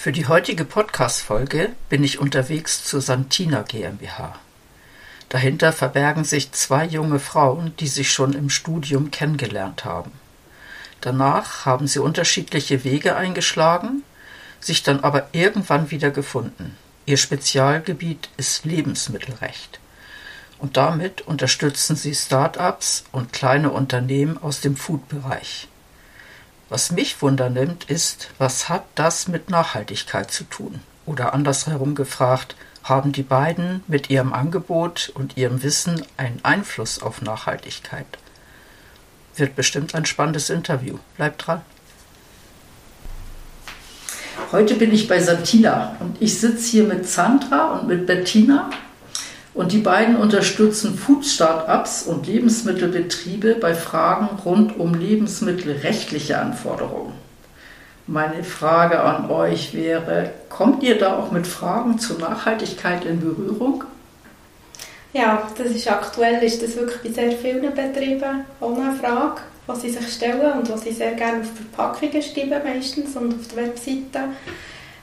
Für die heutige Podcast-Folge bin ich unterwegs zur Santina GmbH. Dahinter verbergen sich zwei junge Frauen, die sich schon im Studium kennengelernt haben. Danach haben sie unterschiedliche Wege eingeschlagen, sich dann aber irgendwann wieder gefunden. Ihr Spezialgebiet ist Lebensmittelrecht. Und damit unterstützen sie Start-ups und kleine Unternehmen aus dem Food-Bereich. Was mich wundernimmt, ist, was hat das mit Nachhaltigkeit zu tun? Oder andersherum gefragt, haben die beiden mit ihrem Angebot und ihrem Wissen einen Einfluss auf Nachhaltigkeit? Wird bestimmt ein spannendes Interview. Bleibt dran. Heute bin ich bei Santina und ich sitze hier mit Sandra und mit Bettina und die beiden unterstützen Food-Startups und Lebensmittelbetriebe bei Fragen rund um lebensmittelrechtliche Anforderungen. Meine Frage an euch wäre, kommt ihr da auch mit Fragen zur Nachhaltigkeit in Berührung? Ja, das ist aktuell ist das wirklich bei sehr vielen Betrieben auch eine Frage, die sie sich stellen und was sie sehr gerne auf Verpackungen schreiben meistens und auf der Webseite.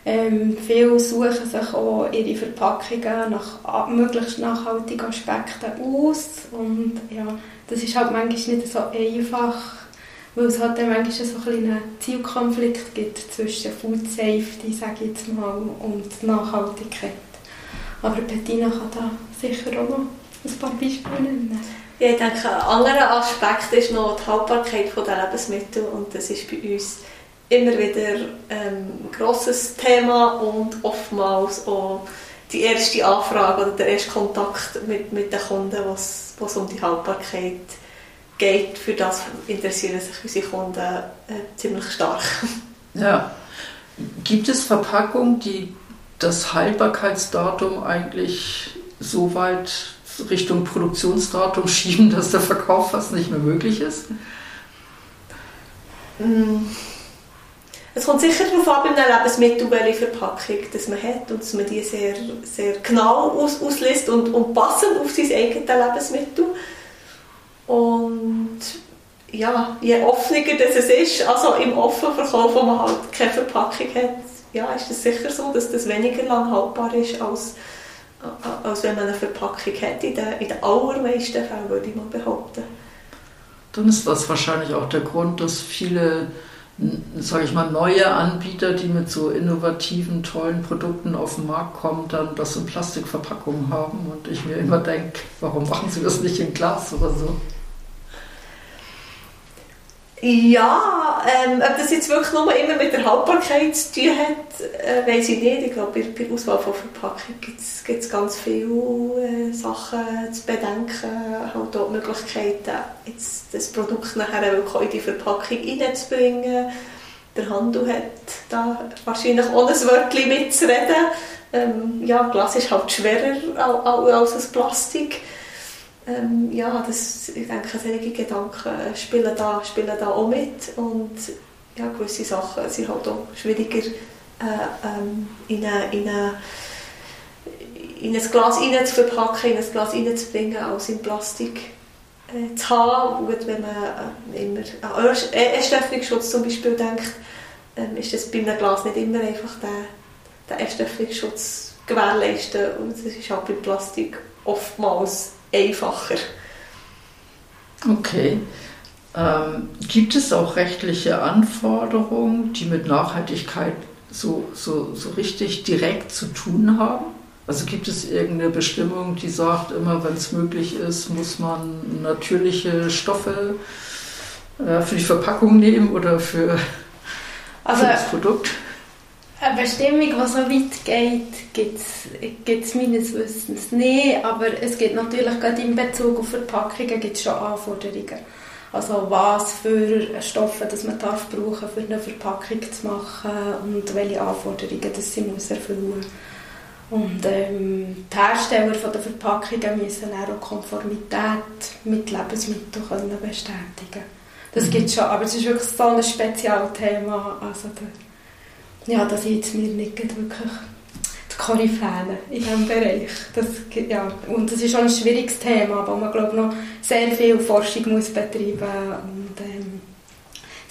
Ähm, viele suchen sich auch ihre Verpackungen nach möglichst nachhaltigen Aspekten aus und ja, das ist halt manchmal nicht so einfach, weil es halt dann manchmal so ein einen Zielkonflikt gibt zwischen Food Safety, sage ich jetzt mal, und Nachhaltigkeit. Aber Bettina kann da sicher auch noch ein paar Beispiele nennen. Ja, ich denke, ein anderer Aspekt ist noch die Haltbarkeit der Lebensmittel und das ist bei uns immer wieder ähm, ein grosses Thema und oftmals auch die erste Anfrage oder der erste Kontakt mit, mit den Kunden, was es um die Haltbarkeit geht. Für das interessieren sich unsere Kunden äh, ziemlich stark. Ja. Gibt es Verpackungen, die das Haltbarkeitsdatum eigentlich so weit Richtung Produktionsdatum schieben, dass der Verkauf fast nicht mehr möglich ist? Mm. Es kommt sicher darauf an, bei einem Lebensmittel, welche Verpackung das man hat und dass man die sehr, sehr genau aus, ausliest und, und passend auf sein eigenes Lebensmittel. Und ja, je offener das es ist, also im offenen Verkauf, wo man halt keine Verpackung hat, ja, ist es sicher so, dass das weniger lang haltbar ist, als, als wenn man eine Verpackung hat. In den, in den allermeisten Fällen würde ich mal behaupten. Dann ist das wahrscheinlich auch der Grund, dass viele sage ich mal, neue Anbieter, die mit so innovativen, tollen Produkten auf den Markt kommen, dann das in Plastikverpackungen haben und ich mir immer denke, warum machen sie das nicht in Glas oder so? Ja, ähm, ob das jetzt wirklich nur immer mit der Haltbarkeit zu tun hat, äh, weiß ich nicht. Ich glaube, bei, der Auswahl von Verpackungen gibt es ganz viele äh, Sachen zu bedenken. Halt auch Möglichkeiten, jetzt das Produkt nachher wirklich in die Verpackung reinzubringen. Der Handel hat da wahrscheinlich auch ein Wörtchen mitzureden. Ähm, ja, Glas ist halt schwerer als, als Plastik ähm, ja, das, ich denke, solche Gedanken spielen da, spielen da auch mit und ja, gewisse Sachen sind halt auch schwieriger äh, ähm, in, eine, in, eine, in ein Glas zu verpacken, in ein Glas reinzubringen, als in Plastik äh, zu haben. Gut, wenn man äh, immer an Erstöffnungsschutz zum Beispiel denkt, ähm, ist das bei einem Glas nicht immer einfach der, der Erstöffnungsschutz gewährleisten und das ist halt bei Plastik oftmals einfacher. Okay. Ähm, gibt es auch rechtliche Anforderungen, die mit Nachhaltigkeit so, so, so richtig direkt zu tun haben? Also gibt es irgendeine Bestimmung, die sagt, immer wenn es möglich ist, muss man natürliche Stoffe äh, für die Verpackung nehmen oder für, also, für das Produkt? Eine Bestimmung, die so weit geht, gibt es meines Wissens nicht. Aber es gibt natürlich gerade in Bezug auf Verpackungen gibt schon Anforderungen. Also was für Stoffe dass man darf brauchen für eine Verpackung zu machen und welche Anforderungen das sie muss erfüllen Und ähm, die Hersteller der Verpackungen müssen auch Konformität mit Lebensmitteln können bestätigen Das mhm. gibt schon, aber es ist wirklich so ein Spezialthema. Also ja, da sind mir nicht wirklich die Koryphäen in diesem Bereich. Das, ja, und das ist schon ein schwieriges Thema, wo man glaube noch sehr viel Forschung muss betreiben und ähm,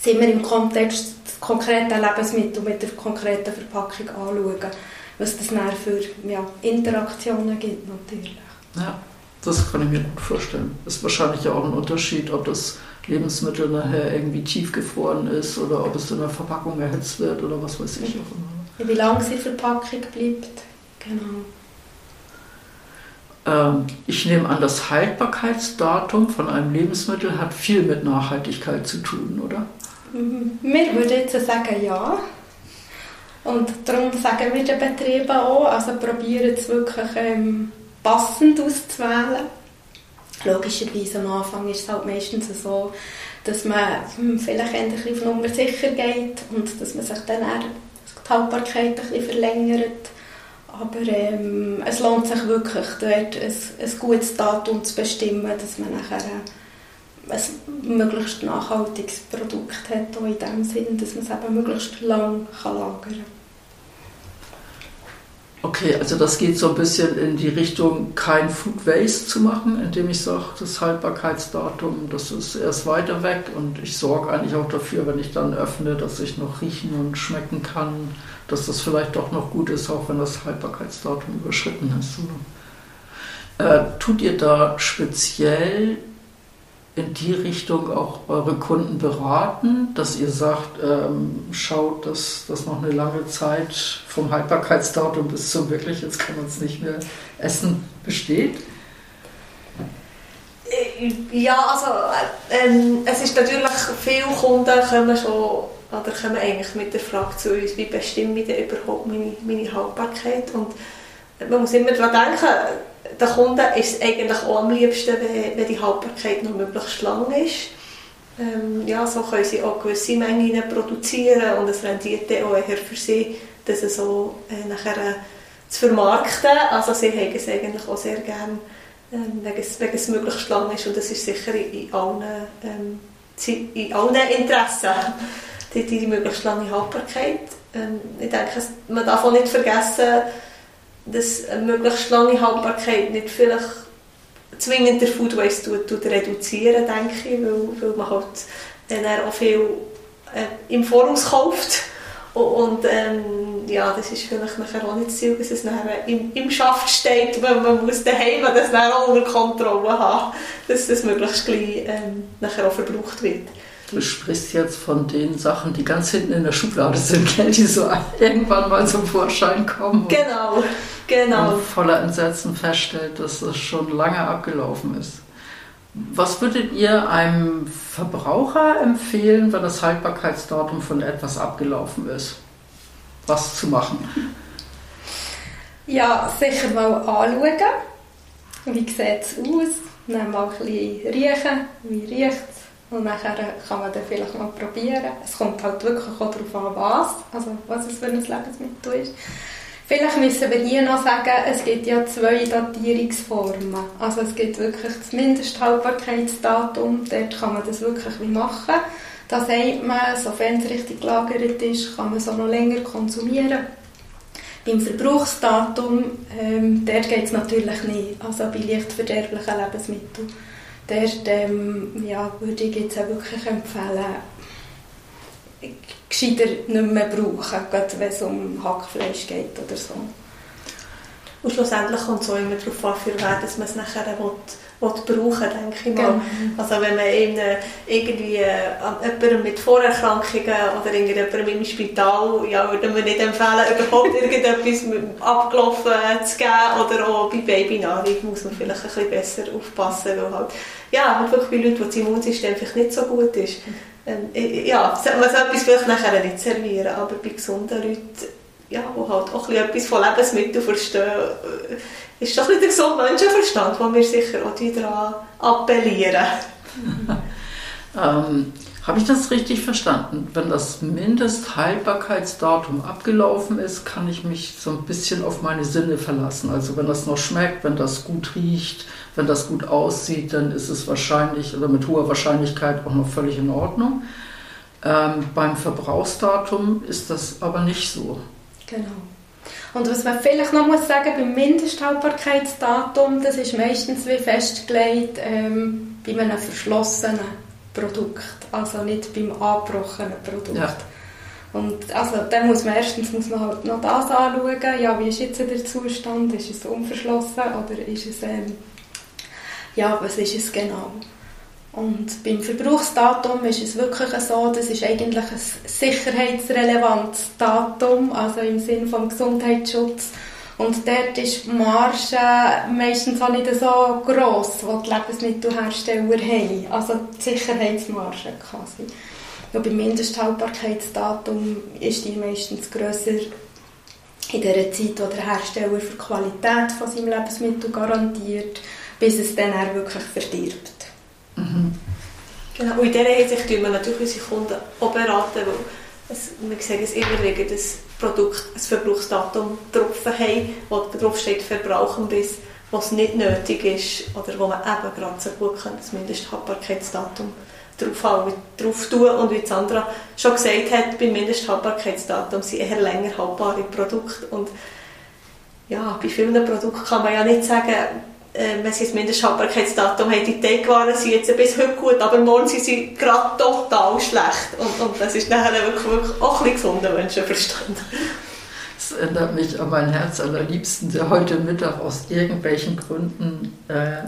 sind wir im Kontext des konkreten Lebensmittels mit der konkreten Verpackung anschauen, was das dann für ja, Interaktionen gibt natürlich. Ja, das kann ich mir gut vorstellen. Es ist wahrscheinlich auch ein Unterschied, ob das Lebensmittel nachher irgendwie tiefgefroren ist oder ob es in der Verpackung erhitzt wird oder was weiß ich auch immer. Wie lange sie Verpackung bleibt. Genau. Ähm, ich nehme an, das Haltbarkeitsdatum von einem Lebensmittel hat viel mit Nachhaltigkeit zu tun, oder? Wir würden jetzt sagen, ja. Und darum sagen wir den Betrieben auch, also probieren es wirklich ähm, passend auszuwählen. Logischerweise am Anfang ist es halt meistens so, dass man hm, vielleicht ein bisschen auf Nummer sicher geht und dass man sich dann die Haltbarkeit ein bisschen verlängert. Aber ähm, es lohnt sich wirklich, dort ein, ein gutes Datum zu bestimmen, dass man nachher ein möglichst nachhaltiges Produkt hat, auch in dem Sinn, dass man es eben möglichst lang kann lagern kann. Okay, also das geht so ein bisschen in die Richtung, kein Food Waste zu machen, indem ich sage, das Haltbarkeitsdatum, das ist erst weiter weg und ich sorge eigentlich auch dafür, wenn ich dann öffne, dass ich noch riechen und schmecken kann, dass das vielleicht doch noch gut ist, auch wenn das Haltbarkeitsdatum überschritten ist. Äh, tut ihr da speziell in die Richtung auch eure Kunden beraten, dass ihr sagt, ähm, schaut, dass das noch eine lange Zeit vom Haltbarkeitsdatum bis zum wirklich, jetzt kann man es nicht mehr essen, besteht? Äh, ja, also ähm, es ist natürlich, viele Kunden kommen schon, oder kommen eigentlich mit der Frage zu uns, wie bestimme ich denn überhaupt meine, meine Haltbarkeit und man muss immer daran denken, den Kunden ist es eigentlich auch am liebsten, wenn, wenn die Haltbarkeit noch möglichst lang ist. Ähm, ja, so können sie auch gewisse Mengen produzieren und es rendiert dann auch eher für sie, das so äh, nachher äh, zu vermarkten. Also sie haben es eigentlich auch sehr gerne, ähm, wenn, es, es möglichst lang ist und das ist sicher in, allen, ähm, in allen Interessen, die, die möglichst lange Haltbarkeit. Ähm, ich denke, man darf auch nicht vergessen, dass eine möglichst lange Haltbarkeit nicht vielleicht zwingend der Food Waste tut, tut reduzieren, denke ich, weil, weil man halt dann auch viel äh, im Voraus kauft. Und ähm, ja, das ist vielleicht nachher auch nicht das Ziel, dass es nachher im, im Schaft steht, weil man muss daheim das nachher auch unter Kontrolle haben, dass das möglichst gleich ähm, nachher auch verbraucht wird. Du sprichst jetzt von den Sachen, die ganz hinten in der Schublade sind, die so irgendwann mal zum Vorschein kommen. Genau, genau. Und voller Entsetzen feststellt, dass das schon lange abgelaufen ist. Was würdet ihr einem Verbraucher empfehlen, wenn das Haltbarkeitsdatum von etwas abgelaufen ist? Was zu machen? Ja, sicher mal anschauen. Wie sieht es aus? Dann mal ein bisschen riechen. Wie riecht es? Und nachher kann man dann vielleicht mal probieren. Es kommt halt wirklich auch darauf an, was, also was es für ein Lebensmittel ist. Vielleicht müssen wir hier noch sagen, es gibt ja zwei Datierungsformen. Also es gibt wirklich das Mindesthaltbarkeitsdatum, dort kann man das wirklich wie machen. Da sagt man, sofern es richtig gelagert ist, kann man es auch noch länger konsumieren. Beim Verbrauchsdatum, ähm, dort geht es natürlich nicht, also bei leicht verderblichen Lebensmitteln dort ähm, ja, würde ich jetzt auch wirklich empfehlen, gescheiter nicht mehr brauchen, gerade wenn es um Hackfleisch geht oder so. Und schlussendlich kommt es auch immer darauf an, für wer dass man es nachher will, will brauchen denke ich mal. Genau. Also wenn man eben irgendwie äh, jemandem mit Vorerkrankungen oder irgendjemandem im Spital, ja, würde man nicht empfehlen, überhaupt irgendetwas abgelaufen zu geben oder auch bei Babynahrung muss man vielleicht ein bisschen besser aufpassen, weil halt, ja, wirklich bei Leuten, wo das Immunsystem vielleicht nicht so gut ist, ähm, ja, man sollte vielleicht nachher nicht servieren, aber bei gesunden Leuten ja, die halt auch etwas von Lebensmitteln verstehen, äh, ist doch nicht ein Menschenverstand, wo wir sicher auch daran appellieren. Ähm, Habe ich das richtig verstanden? Wenn das Mindesthaltbarkeitsdatum abgelaufen ist, kann ich mich so ein bisschen auf meine Sinne verlassen. Also wenn das noch schmeckt, wenn das gut riecht, wenn das gut aussieht, dann ist es wahrscheinlich oder mit hoher Wahrscheinlichkeit auch noch völlig in Ordnung. Ähm, beim Verbrauchsdatum ist das aber nicht so. Genau. Und was man vielleicht noch muss sagen beim Mindesthaltbarkeitsdatum, das ist meistens wie festgelegt ähm, bei einem verschlossenen Produkt, also nicht beim angebrochenen Produkt. Ja. Und also, dann muss man erstens muss man halt noch das anschauen, ja, wie ist jetzt der Zustand, ist es unverschlossen oder ist es, ähm, ja, was ist es genau? Und beim Verbrauchsdatum ist es wirklich so, das ist eigentlich ein sicherheitsrelevantes Datum, also im Sinne vom Gesundheitsschutz. Und dort ist die Marge meistens auch nicht so gross, die die Lebensmittelhersteller haben. Also die Sicherheitsmarge quasi. Ja, beim Mindesthaltbarkeitsdatum ist die meistens grösser in der Zeit, wo der Hersteller für die Qualität von seinem Lebensmittel garantiert, bis es dann auch wirklich verdirbt. Mhm. Genau. Und in dieser Hinsicht tun wir natürlich unsere Kunden auch beraten, weil es, wir sehen es immer wieder, dass Produkt ein Verbrauchsdatum drauf haben, wo drauf steht, verbrauchen bis, was nicht nötig ist oder wo man eben gerade so gut kann, das Mindesthaltbarkeitsdatum drauf, drauf tun. Und wie Sandra schon gesagt hat, beim Mindesthaltbarkeitsdatum sind eher länger haltbare Produkte. Und ja, bei vielen Produkten kann man ja nicht sagen, wenn sie das Mindesthaltbarkeitsdatum haben, die Teigwaren sind jetzt bis heute gut, aber morgen sind sie gerade total schlecht. Und, und das ist nachher wirklich, wirklich auch ein bisschen gesunder Menschenverstand. Das erinnert mich an mein Herz allerliebsten, der heute Mittag aus irgendwelchen Gründen äh,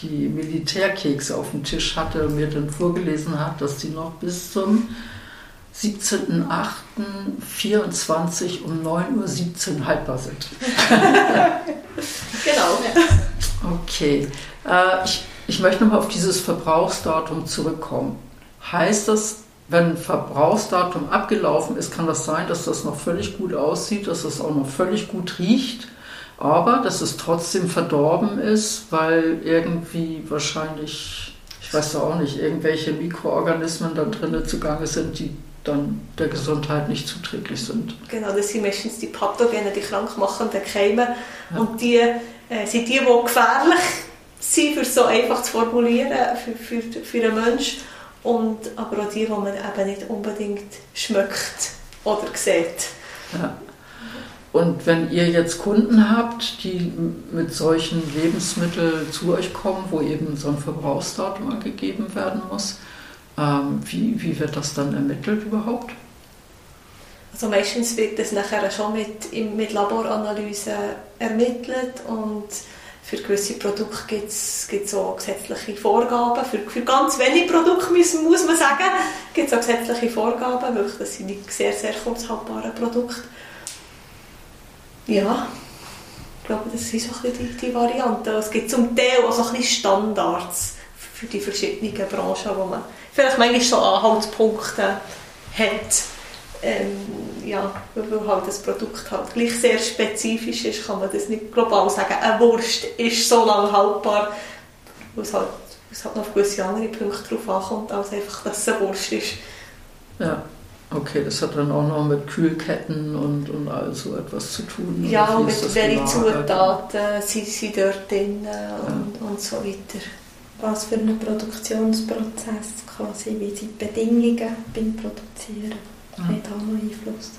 die Militärkekse auf dem Tisch hatte und mir dann vorgelesen hat, dass die noch bis zum 17.08.24 um 9.17 Uhr haltbar sind. genau. Okay. Äh, ich, ich möchte nochmal auf dieses Verbrauchsdatum zurückkommen. Heißt das, wenn Verbrauchsdatum abgelaufen ist, kann das sein, dass das noch völlig gut aussieht, dass das auch noch völlig gut riecht, aber dass es trotzdem verdorben ist, weil irgendwie wahrscheinlich, ich weiß auch nicht, irgendwelche Mikroorganismen da drinnen zugange sind, die dann der Gesundheit nicht zuträglich sind. Genau, das sind meistens die Pathogene, die krankmachenden Keime ja. und die äh, sind die, die gefährlich sind, für so einfach zu formulieren, für, für, für einen Menschen. Und, aber auch die, die man eben nicht unbedingt schmeckt oder sieht. Ja. Und wenn ihr jetzt Kunden habt, die mit solchen Lebensmitteln zu euch kommen, wo eben so ein Verbrauchsdatum angegeben werden muss, ähm, wie, wie wird das dann ermittelt überhaupt? Also meistens wird das nachher schon mit, mit Laboranalyse ermittelt und für gewisse Produkte gibt es auch gesetzliche Vorgaben. Für, für ganz wenige Produkte muss, muss man sagen, gibt es auch gesetzliche Vorgaben, weil das sind nicht sehr, sehr kurzhaltbare Produkte. Ja, ich glaube, das sind so ein bisschen die, die Varianten. Es gibt zum Teil auch so ein bisschen Standards für die verschiedenen Branchen, wo man vielleicht manchmal so Anhaltspunkte hat ähm, ja, weil halt das Produkt halt gleich sehr spezifisch ist, kann man das nicht global sagen, eine Wurst ist so lange haltbar, weil es halt, es halt noch auf gewisse andere Punkte drauf ankommt, als einfach, dass es eine Wurst ist. Ja. Okay, das hat dann auch noch mit Kühlketten und, und all so etwas zu tun. Ja, und mit welchen Zutaten sind sie dort drin ja. und, und so weiter. Was für einen Produktionsprozess quasi, wie sind die Bedingungen beim Produzieren? Ja. hat auch noch Einfluss.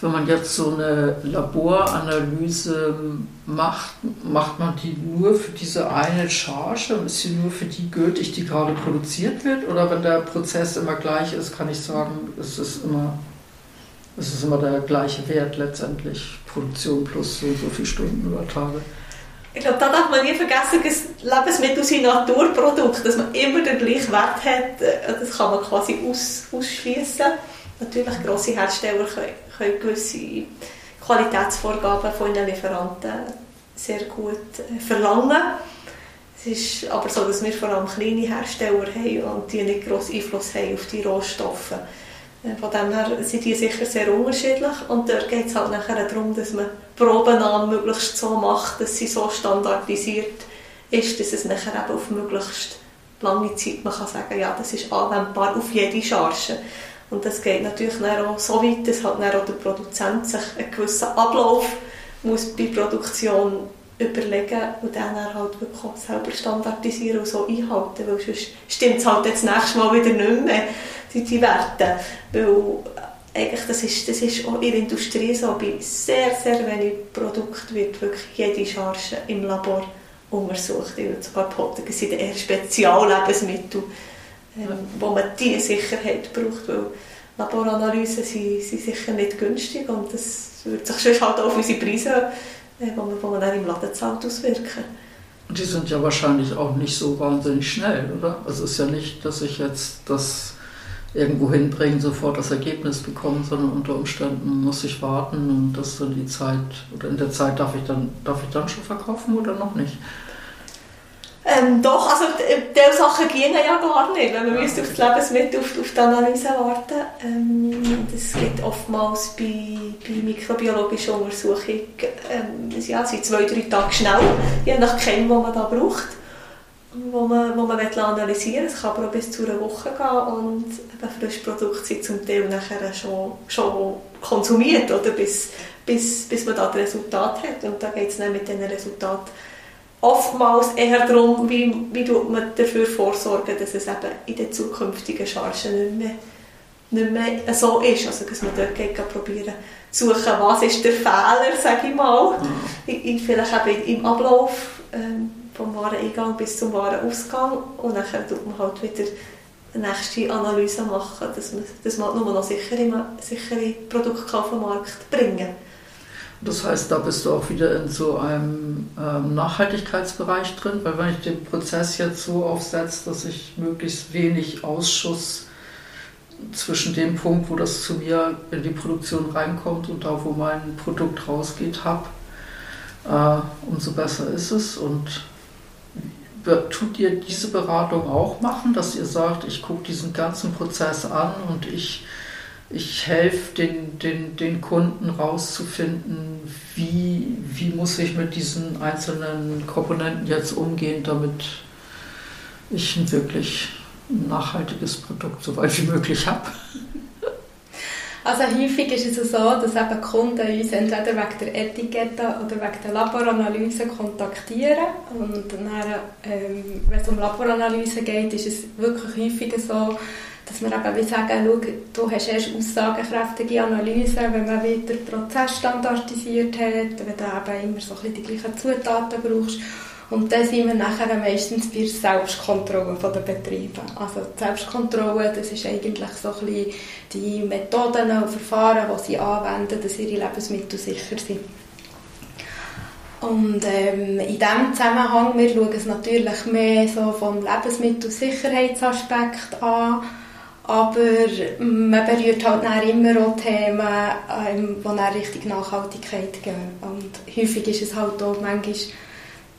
Wenn man jetzt so eine Laboranalyse macht, macht man die nur für diese eine Charge und ist sie nur für die gültig, die gerade produziert wird? Oder wenn der Prozess immer gleich ist, kann ich sagen, es ist immer, es ist immer der gleiche Wert letztendlich, Produktion plus so, so viele Stunden oder Tage? Ich glaube, da darf man nie vergessen, dass Lebensmittel sind Naturprodukte, dass man immer den gleichen Wert hat. Das kann man quasi aus, ausschließen. Natürlich, grosse Hersteller können, können gewisse Qualitätsvorgaben von ihren Lieferanten sehr gut äh, verlangen. Es ist aber so, dass wir vor allem kleine Hersteller haben und die nicht grossen Einfluss haben auf die Rohstoffe. Äh, von dem her sind die sicher sehr unterschiedlich und dort geht es halt nachher darum, dass man Probennahmen möglichst so macht, dass sie so standardisiert ist, dass es nachher eben auf möglichst lange Zeit man kann sagen, ja, das ist anwendbar auf jede Charge. Und das geht natürlich auch so weit, dass halt auch der Produzent sich einen gewissen Ablauf muss bei Produktion überlegen und dann halt wirklich auch selber standardisieren und so einhalten, weil sonst stimmt es halt das nächste Mal wieder nicht mehr, die, die Werte. Weil eigentlich, das ist, das ist auch in der Industrie so, bei sehr, sehr wenig Produkten wird wirklich jede Charge im Labor untersucht. Ich würde sogar behaupten, es sind eher Speziallebensmittel, wo man diese Sicherheit braucht, weil Laboranalysen sind, sind sicher nicht günstig und das wird sich sonst halt auf unsere Preise wo man, man dann im Laden zahlt, auswirken. Die sind ja wahrscheinlich auch nicht so wahnsinnig schnell, oder? Also es ist ja nicht, dass ich jetzt das irgendwo hinbringe, sofort das Ergebnis bekomme, sondern unter Umständen muss ich warten und das dann die Zeit, oder in der Zeit darf ich dann, darf ich dann schon verkaufen oder noch nicht? Ähm, doch, also diese Sachen gehen ja gar nicht, wenn man ja. müsste auf das Lebensmittel, auf, auf die Analyse warten. Ähm, das geht oftmals bei, bei mikrobiologischen Untersuchungen, ähm, ja, sind zwei, drei Tage schnell, je nach Chem, was man da braucht, wo man, wo man analysieren will. Es kann aber auch bis zu einer Woche gehen und eben Frischprodukte sind zum Teil nachher schon, schon konsumiert, oder, bis, bis, bis man da das Resultat hat. Und da geht es dann mit diesen Resultaten oftmals eher darum, wie, wie man dafür vorsorgen, dass es eben in den zukünftigen Chargen nicht mehr, nicht mehr so ist. Also, dass man dort probieren zu suchen, was ist der Fehler, sage ich mal, mhm. in, vielleicht eben im Ablauf ähm, vom Wareneingang bis zum Warenausgang und dann tut man halt wieder eine nächste Analyse machen, dass man, dass man nur noch sichere, sichere Produkte auf den Markt bringen kann. Das heißt, da bist du auch wieder in so einem ähm, Nachhaltigkeitsbereich drin, weil wenn ich den Prozess jetzt so aufsetze, dass ich möglichst wenig Ausschuss zwischen dem Punkt, wo das zu mir in die Produktion reinkommt und da, wo mein Produkt rausgeht, habe, äh, umso besser ist es. Und tut ihr diese Beratung auch machen, dass ihr sagt, ich gucke diesen ganzen Prozess an und ich ich helfe den, den, den Kunden rauszufinden, wie, wie muss ich mit diesen einzelnen Komponenten jetzt umgehen, damit ich ein wirklich nachhaltiges Produkt so weit wie möglich habe. Also häufig ist es so, dass eben Kunden uns entweder wegen der Etikette oder wegen der Laboranalyse kontaktieren. Und dann, ähm, wenn es um Laboranalyse geht, ist es wirklich häufig so, dass wir eben sagen, schau, du hast erst aussagekräftige Analysen, wenn man wieder Prozess standardisiert hat, wenn du eben immer so ein die gleichen Zutaten brauchst. Und dann sind wir nachher meistens bei der Selbstkontrolle der Betriebe. Also die Selbstkontrolle, das ist eigentlich so ein bisschen die Methoden und Verfahren, die sie anwenden, dass ihre Lebensmittel sicher sind. Und ähm, in diesem Zusammenhang, wir schauen es natürlich mehr so vom Lebensmittelsicherheitsaspekt an, aber man berührt halt immer auch Themen, ähm, die dann Richtung Nachhaltigkeit gehen. Und häufig ist es halt auch manchmal,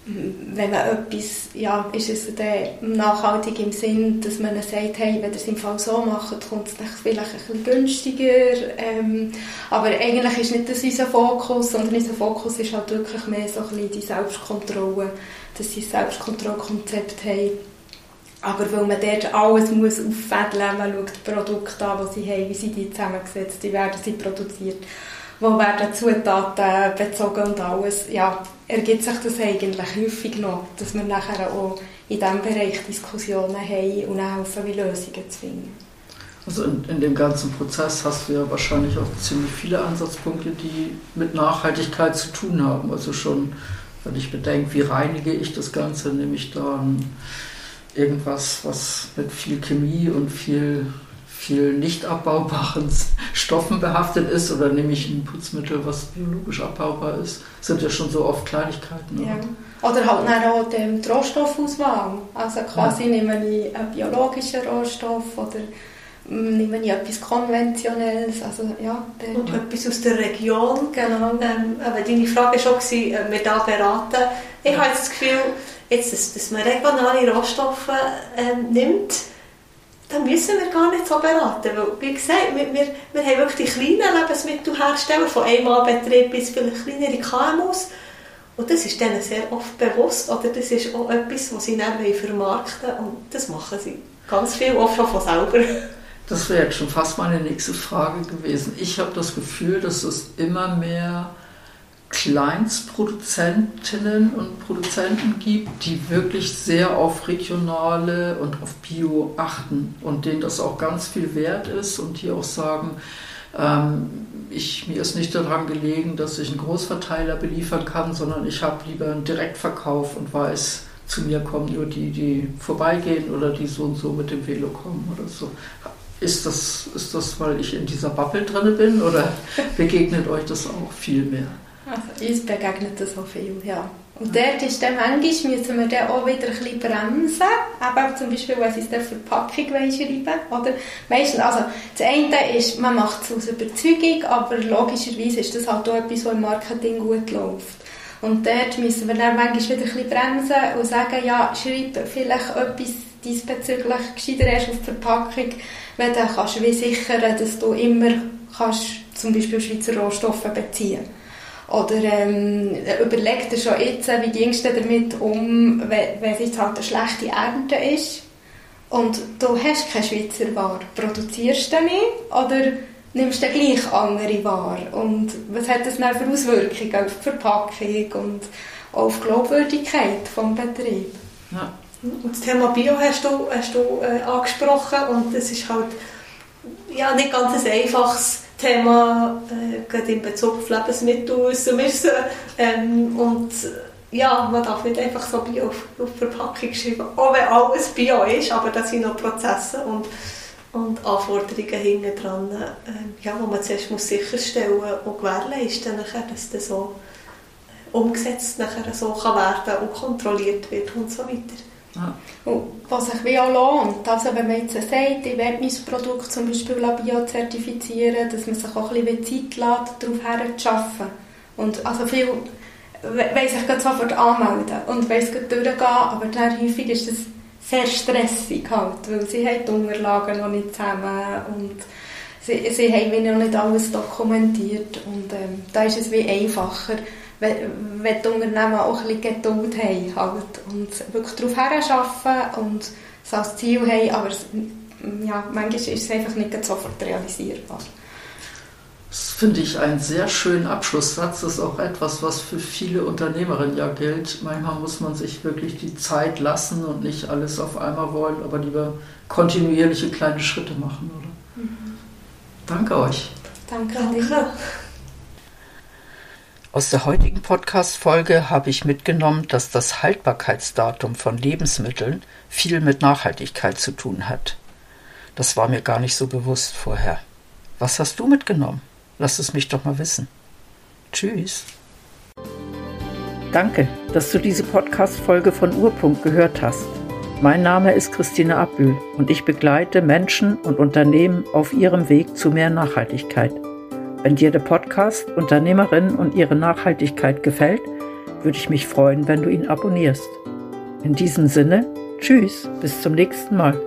wenn man etwas, ja, ist es dann nachhaltig im Sinn, dass man sagt, hey, wenn ihr es im Fall so macht, kommt es vielleicht ein bisschen günstiger. Ähm, aber eigentlich ist nicht das unser Fokus, sondern unser Fokus ist halt wirklich mehr so ein bisschen die Selbstkontrolle, dass sie ein Selbstkontrollkonzept haben aber weil man dort alles muss auffädeln muss, man schaut die Produkte an, die sie haben, wie sind die zusammengesetzt, wie werden sie produziert, wo werden Zutaten bezogen und alles. Ja, ergibt sich das eigentlich häufig noch, dass wir nachher auch in diesem Bereich Diskussionen haben und auch helfen, wie Lösungen zu finden. Also in, in, dem ganzen Prozess hast du ja wahrscheinlich auch ziemlich viele Ansatzpunkte, die mit Nachhaltigkeit zu tun haben. Also schon, wenn ich bedenke, wie reinige ich das Ganze, nehme ich da ein irgendwas, was mit viel Chemie und viel, viel nicht abbaubaren Stoffen behaftet ist oder nehme ich ein Putzmittel, was biologisch abbaubar ist, das sind ja schon so oft Kleinigkeiten. Ja. Oder halt dann auch die Rohstoffauswahl. Also quasi ja. nehme ich einen biologischen Rohstoff oder nehme ich etwas Konventionelles. Also, ja, und etwas aus der Region. Genau. Ähm, aber deine Frage war schon, äh, wir da beraten. Ich ja. habe das Gefühl, jetzt, dass, dass man regionale Rohstoffe ähm, nimmt, dann müssen wir gar nicht so beraten. Weil, wie gesagt, wir, wir, wir haben wirklich die kleinen Lebensmittelhersteller, von einem Betrieb bis vielleicht kleinere KMUs. Und das ist denen sehr oft bewusst oder das ist auch etwas, was sie dann vermarkten wollen und das machen sie ganz viel, oft schon von selber. Das wäre jetzt schon fast meine nächste Frage gewesen. Ich habe das Gefühl, dass es immer mehr Kleinstproduzentinnen und Produzenten gibt, die wirklich sehr auf regionale und auf Bio achten und denen das auch ganz viel wert ist und die auch sagen, ähm, ich, mir ist nicht daran gelegen, dass ich einen Großverteiler beliefern kann, sondern ich habe lieber einen Direktverkauf und weiß, zu mir kommen nur die, die vorbeigehen oder die so und so mit dem Velo kommen oder so. Ist das, ist das, weil ich in dieser Bubble drin bin oder begegnet euch das auch viel mehr? Also uns begegnet das auch viel, ja. Und dort ist dann manchmal, müssen wir dann auch wieder ein bisschen bremsen, eben zum Beispiel, wenn sie es dann Verpackung schreiben oder meistens, also das eine ist, man macht es aus Überzeugung, aber logischerweise ist das halt auch etwas, was im Marketing gut läuft. Und dort müssen wir dann manchmal wieder ein bisschen bremsen und sagen, ja, schreib vielleicht etwas diesbezüglich gescheiter erst auf die Verpackung, weil dann kannst du wie sichern, dass du immer kannst zum Beispiel Schweizer Rohstoffe beziehen kannst. Oder ähm, überleg dir schon jetzt, wie gehst du damit um, wenn, wenn es jetzt halt eine schlechte Ernte ist und du hast keine Schweizer Ware. Produzierst du nicht oder nimmst du gleich andere Ware? Und was hat das dann für Auswirkungen auf die Verpackung und auf die Glaubwürdigkeit des Betriebs? Ja. Und das Thema Bio hast du, hast du äh, angesprochen und das ist halt ja, nicht ganz ein einfaches Thema, äh, gerade in Bezug auf Lebensmittel wissen müssen. Ähm, und ja, man darf nicht einfach so Bio auf, auf die Verpackung schreiben, auch wenn alles Bio ist, aber das sind noch Prozesse und, und Anforderungen hinten dran, äh, ja, wo man zuerst muss sicherstellen und gewährleisten nachher, dass das so äh, umgesetzt nachher so kann werden und kontrolliert wird und so weiter. Ja. was sich wie auch lohnt. Also wenn man jetzt sagt, ich will mein Produkt zum Beispiel bio zertifizieren, dass man sich auch ein bisschen Zeit lässt, darauf herzuschaffen. Und also viel wollen sich gerade sofort anmelden und wollen es durchgehen, aber dann häufig ist das sehr stressig halt, weil sie haben die Unterlagen noch nicht zusammen und sie, sie haben noch nicht alles dokumentiert und ähm, da ist es wie einfacher, wenn, die Unternehmen auch ein bisschen Geduld haben halt, und wirklich darauf hinarbeiten und es als Ziel haben, aber es, ja, manchmal ist es einfach nicht sofort realisierbar. Das finde ich einen sehr schönen Abschlusssatz. Das ist auch etwas, was für viele Unternehmerinnen ja gilt. Manchmal muss man sich wirklich die Zeit lassen und nicht alles auf einmal wollen, aber lieber kontinuierliche kleine Schritte machen, oder? Mhm. Danke euch. Danke. Danke. Aus der heutigen Podcast-Folge habe ich mitgenommen, dass das Haltbarkeitsdatum von Lebensmitteln viel mit Nachhaltigkeit zu tun hat. Das war mir gar nicht so bewusst vorher. Was hast du mitgenommen? Lass es mich doch mal wissen. Tschüss. Danke, dass du diese Podcast-Folge von Urpunkt gehört hast. Mein Name ist Christine Abbühl und ich begleite Menschen und Unternehmen auf ihrem Weg zu mehr Nachhaltigkeit. Wenn dir der Podcast Unternehmerinnen und ihre Nachhaltigkeit gefällt, würde ich mich freuen, wenn du ihn abonnierst. In diesem Sinne, tschüss, bis zum nächsten Mal.